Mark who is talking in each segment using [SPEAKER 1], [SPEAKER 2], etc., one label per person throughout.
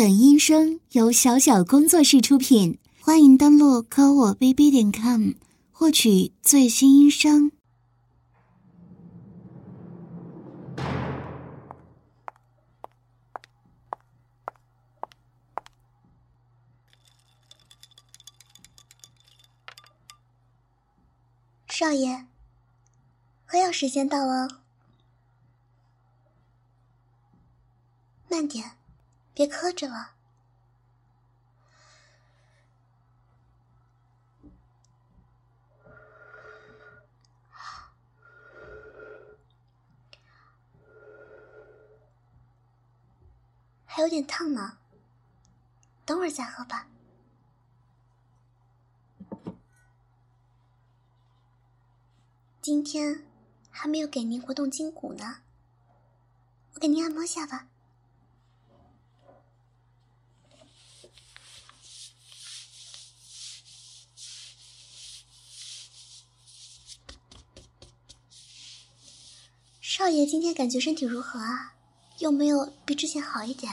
[SPEAKER 1] 本音声由小小工作室出品，欢迎登录科我 bb 点 com 获取最新音声。
[SPEAKER 2] 少爷，喝药时间到了，慢点，别磕着了。还有点烫呢，等会儿再喝吧。今天还没有给您活动筋骨呢，我给您按摩下吧。少爷今天感觉身体如何啊？有没有比之前好一点？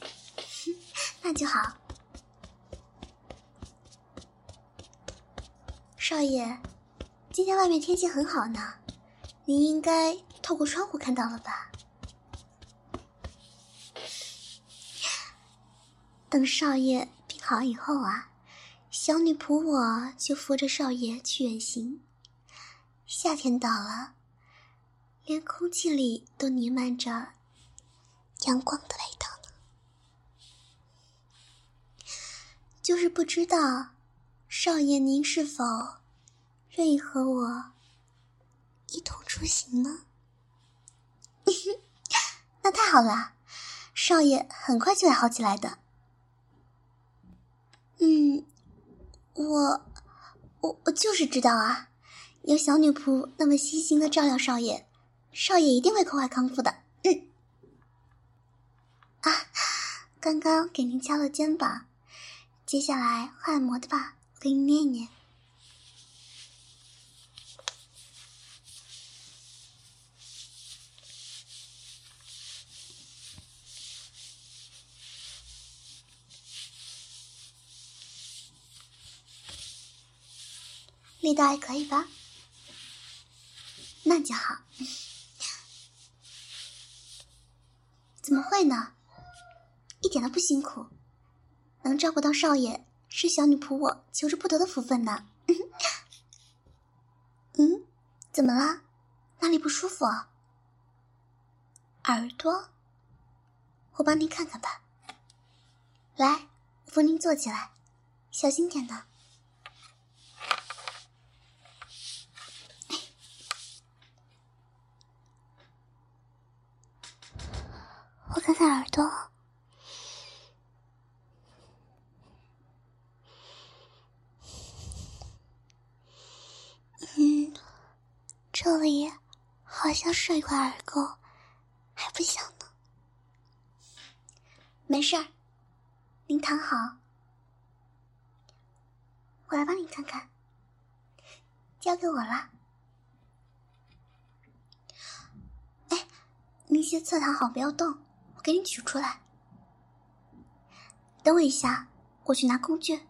[SPEAKER 2] 那就好。少爷，今天外面天气很好呢，您应该透过窗户看到了吧？等少爷病好以后啊，小女仆我就扶着少爷去远行。夏天到了，连空气里都弥漫着阳光的味道呢。就是不知道。少爷，您是否愿意和我一同出行呢？那太好了，少爷很快就会好起来的。嗯，我我我就是知道啊，有小女仆那么细心的照料少爷，少爷一定会快快康复的。嗯，啊，刚刚给您敲了肩膀，接下来换按摩的吧。我给你捏一捏，力道还可以吧？那就好。怎么会呢？一点都不辛苦，能照顾到少爷。是小女仆我求之不得的福分呢。嗯，怎么了？哪里不舒服？耳朵？我帮您看看吧。来，我扶您坐起来，小心点的。我看看耳朵。嗯这里好像是一块耳垢，还不小呢。没事儿，您躺好，我来帮你看看。交给我了。哎，您先侧躺好，不要动，给你取出来。等我一下，我去拿工具。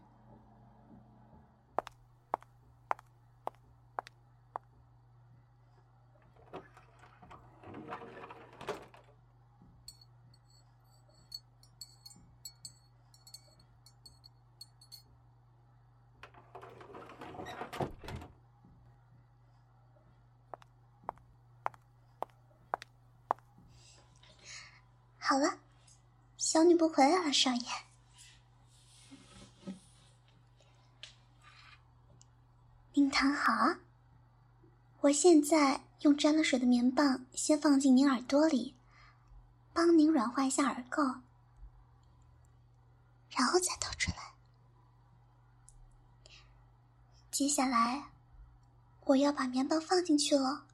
[SPEAKER 2] 好了，小女仆回来了，少爷。您躺好啊，我现在用沾了水的棉棒先放进您耳朵里，帮您软化一下耳垢，然后再掏出来。接下来，我要把棉棒放进去了。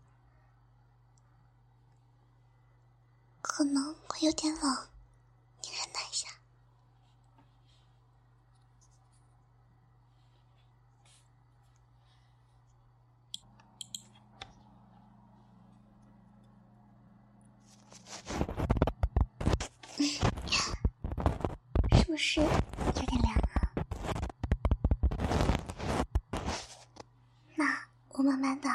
[SPEAKER 2] 可能会有点冷，你忍耐一下。是不是有点凉啊？那我慢慢的。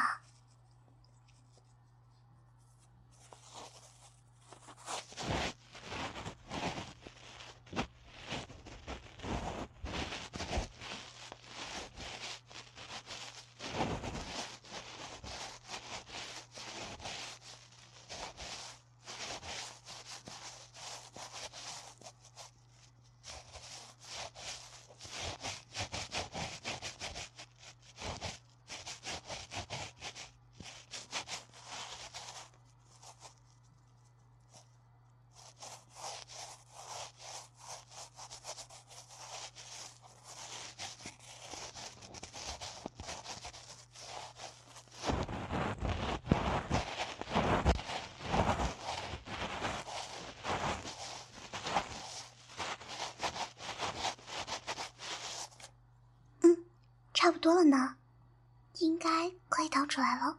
[SPEAKER 2] 差多了呢，应该可以掏出来了。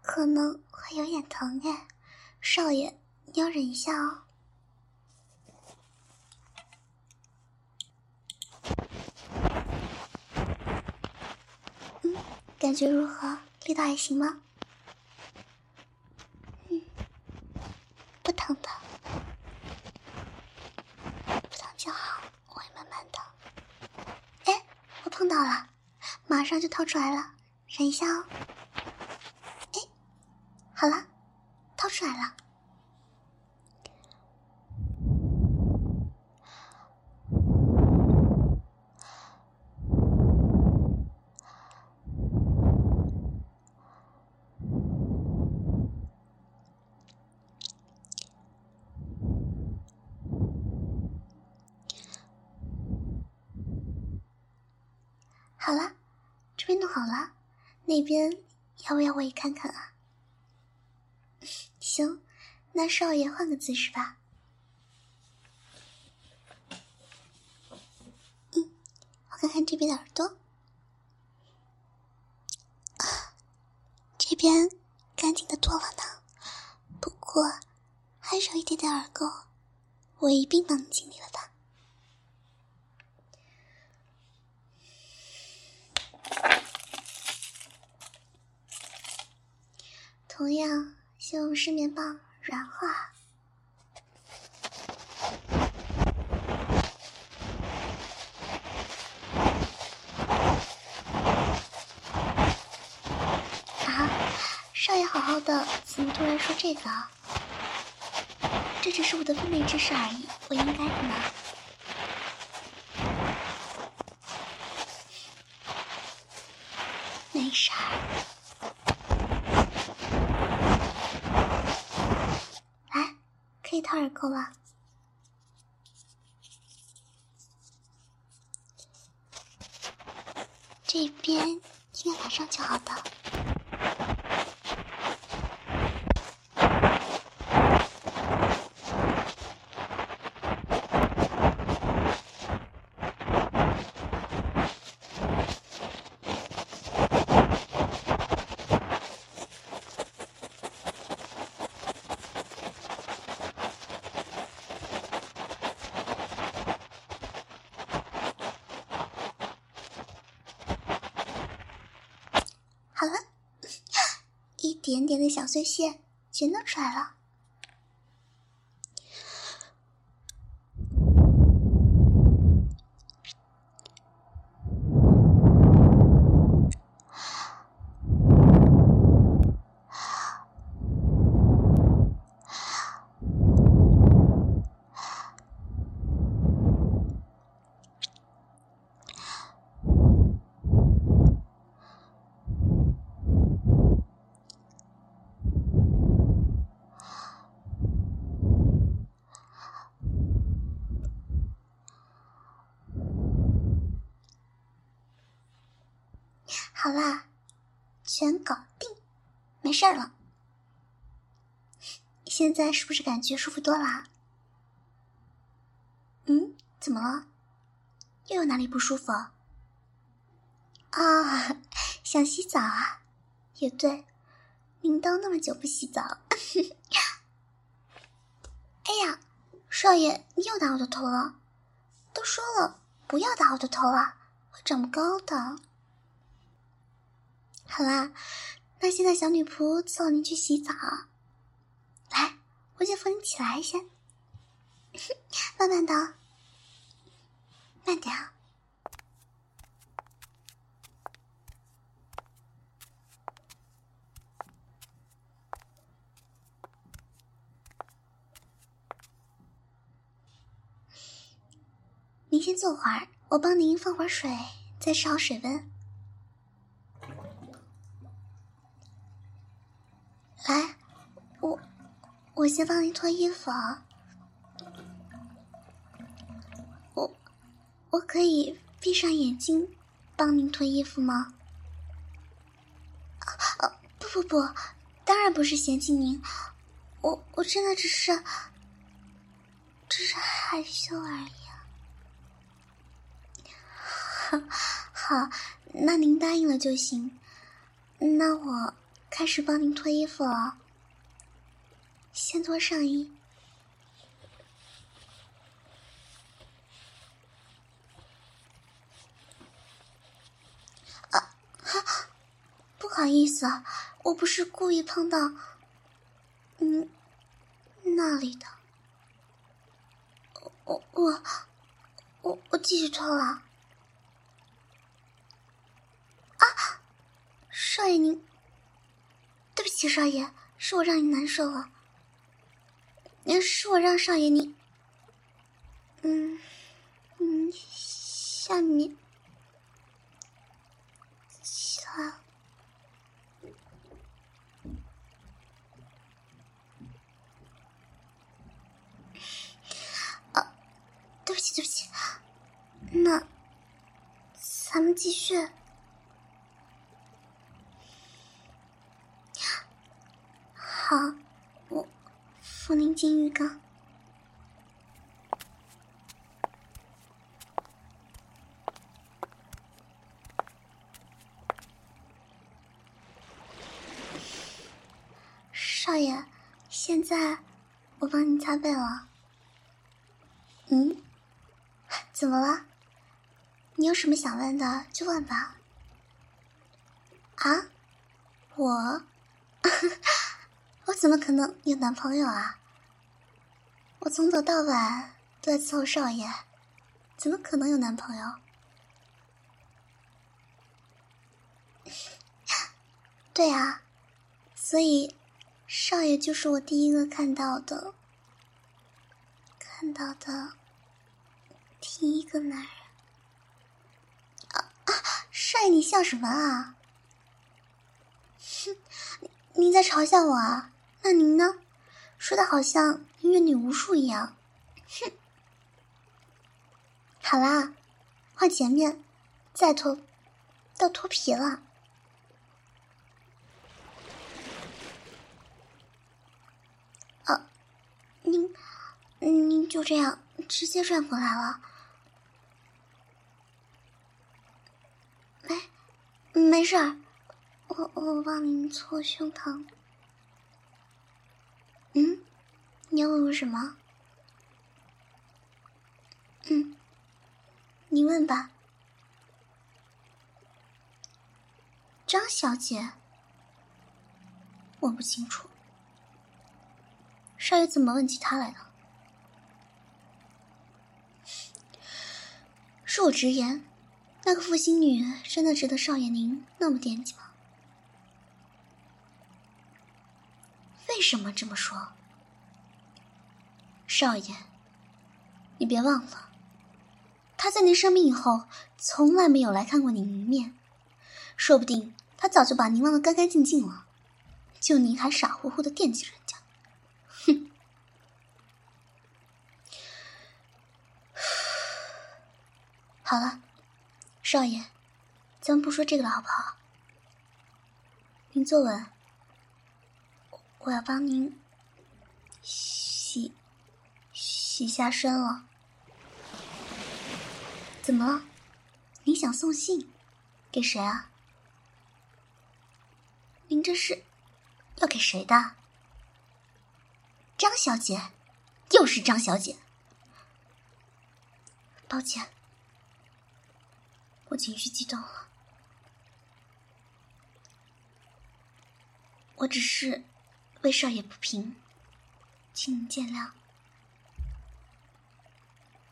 [SPEAKER 2] 可能会有点疼哎，少爷，你要忍一下哦。感觉如何？力道还行吗？嗯，不疼的，不疼就好，我会慢慢的。哎，我碰到了，马上就掏出来了，忍一下哦。哎，好了，掏出来了。好了，这边弄好了，那边要不要我也看看啊？行，那少爷换个姿势吧。嗯，我看看这边的耳朵，这边干净的多了呢，不过还少一点点耳垢，我一并帮你清理了它。同样，先用湿棉棒软化。啊，少爷好好的，怎么突然说这个？这只是我的分内之事而已，我应该的呢。没事儿。好吧，这边应该马上就好的。点点的小碎屑全都出来了。好啦，全搞定，没事了。现在是不是感觉舒服多了？嗯，怎么了？又有哪里不舒服？啊，想洗澡啊？也对，您都那么久不洗澡。哎呀，少爷，你又打我的头了！都说了不要打我的头了，会长不高的。好啦，那现在小女仆送您去洗澡。来，我先扶你起来先，慢慢的。慢点。您先坐会儿，我帮您放会儿水，再试好水温。来，我我先帮您脱衣服啊。我可以闭上眼睛帮您脱衣服吗？啊，不不不，当然不是嫌弃您，我我真的只是，只是害羞而已。好，那您答应了就行。那我开始帮您脱衣服了，先脱上衣。啊哈不好意思，我不是故意碰到，嗯，那里的。我我我我继续脱了。啊，少爷您，对不起，少爷，是我让你难受了。那是我让少爷你，嗯嗯，下面下啊，对不起，对不起。那，咱们继续。好，我扶您进浴缸。少爷，现在我帮您擦背了。嗯，怎么了？你有什么想问的就问吧。啊，我，我怎么可能有男朋友啊？我从早到晚都在伺候少爷，怎么可能有男朋友？对啊，所以少爷就是我第一个看到的，看到的第一个男人。啊啊少爷，你笑什么啊？哼，你在嘲笑我啊？那您呢？说的好像您阅女无数一样。哼，好啦，换前面，再脱，到脱皮了。啊，您，您就这样直接转过来了。没事儿，我我帮您搓胸膛。嗯，你要问我什么？嗯，你问吧。张小姐，我不清楚。少爷怎么问起他来的？恕我直言。那个负心女真的值得少爷您那么惦记吗？为什么这么说？少爷，你别忘了，他在您生病以后从来没有来看过您一面，说不定他早就把您忘得干干净净了，就您还傻乎乎的惦记人家。哼！好了。少爷，咱们不说这个了，好不好？您坐稳，我要帮您洗洗下身了。怎么了？您想送信给谁啊？您这是要给谁的？张小姐，又是张小姐。抱歉，我情绪激动了。我只是为少爷不平，请您见谅。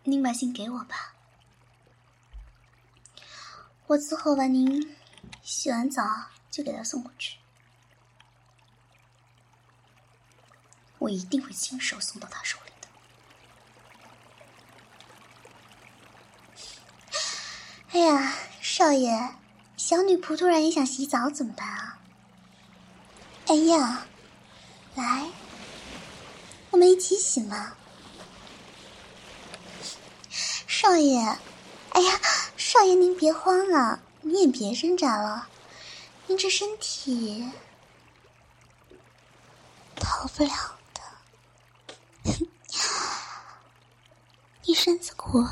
[SPEAKER 2] 您把信给我吧，我伺候完您，洗完澡就给他送过去。我一定会亲手送到他手里的。哎呀，少爷，小女仆突然也想洗澡怎么办啊？哎呀，来，我们一起洗嘛。少爷，哎呀，少爷您别慌了，你也别挣扎了，您这身体逃不了的。你身子骨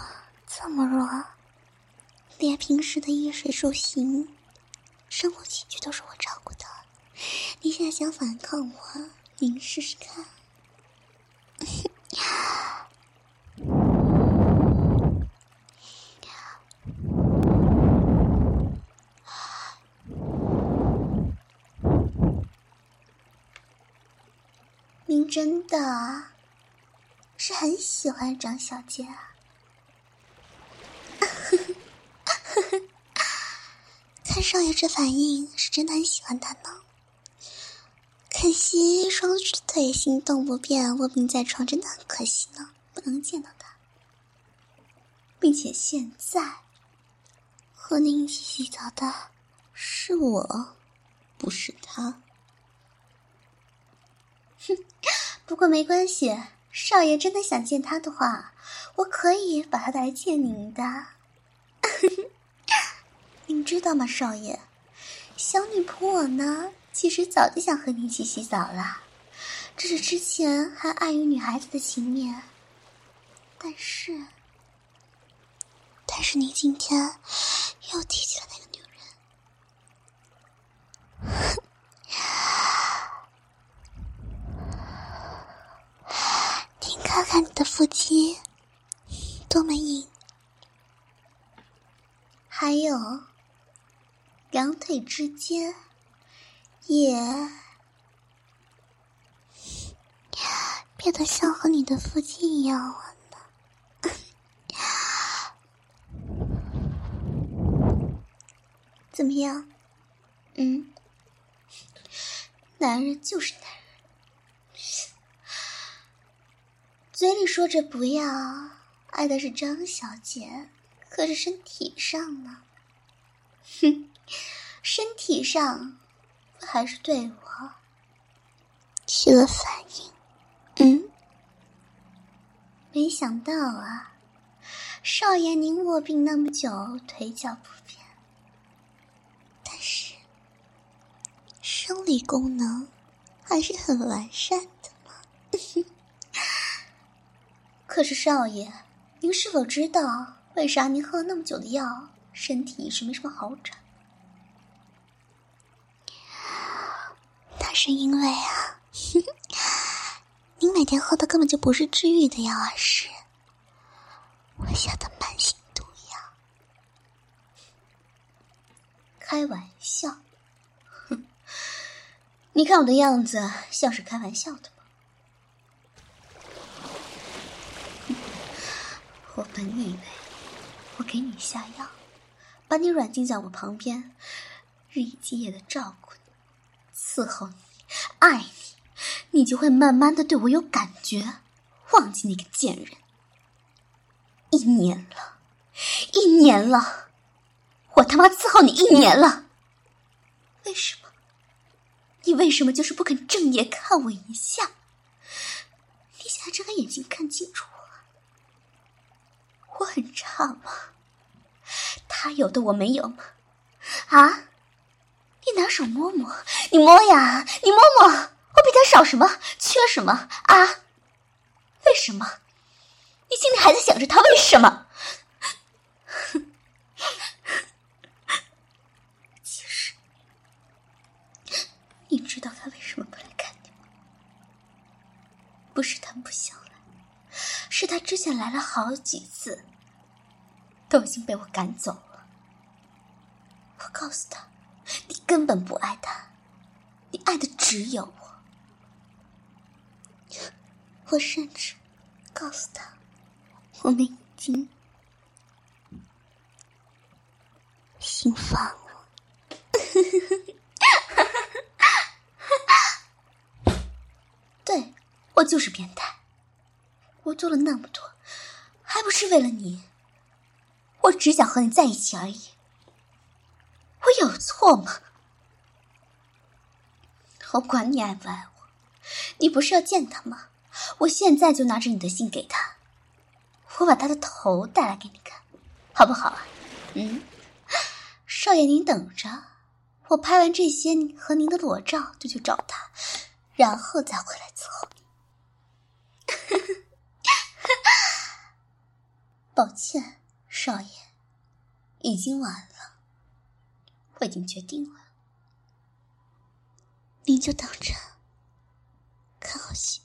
[SPEAKER 2] 这么弱，连平时的衣食住行、生活起居都是我照顾的。你现在想反抗我，您试试看。您真的？是很喜欢张小姐啊，看少爷这反应，是真的很喜欢她呢。可惜双腿行动不便，卧病在床，真的很可惜呢，不能见到他。并且现在和您一起洗澡的是我，不是他。哼，不过没关系。少爷真的想见他的话，我可以把他带来见您的。您知道吗，少爷？小女仆我呢，其实早就想和你一起洗澡了，只是之前还碍于女孩子的情面。但是，但是你今天又提起了那个女人。你看看你的腹肌，多么硬！还有两腿之间也变得像和你的父亲一样了呢。怎么样？嗯，男人就是男人。嘴里说着不要，爱的是张小姐，可是身体上呢？哼，身体上还是对我起了反应。嗯，没想到啊，少爷您卧病那么久，腿脚不便，但是生理功能还是很完善的嘛。可是少爷，您是否知道为啥您喝了那么久的药，身体一直没什么好转？那是因为啊，你每天喝的根本就不是治愈的药，而是我下的慢性毒药。开玩笑，哼！你看我的样子像是开玩笑的吗？我本以为我给你下药，把你软禁在我旁边，日以继夜的照顾你、伺候你、爱你，你就会慢慢的对我有感觉，忘记那个贱人。一年了，一年了，我他妈伺候你一年了，为什么？你为什么就是不肯正眼看我一下？你现在睁开眼睛看清楚。我很差吗？他有的我没有吗？啊！你拿手摸摸，你摸呀，你摸摸，我比他少什么？缺什么？啊！为什么？你心里还在想着他为什么？其实，你知道他为什么不来看你吗？不是他不想来，是他之前来了好几次，都已经被我赶走了。我告诉他，根本不爱他，你爱的只有我。我甚至告诉他。我们已经心房了，对我就是变态。我做了那么多，还不是为了你？我只想和你在一起而已。我有错吗？我管你爱不爱我，你不是要见他吗？我现在就拿着你的信给他。我把他的头带来给你看，好不好啊？嗯，少爷您等着，我拍完这些和您的裸照就去找他，然后再回来伺候你。抱歉，少爷，已经晚了，我已经决定了，你就等着看好戏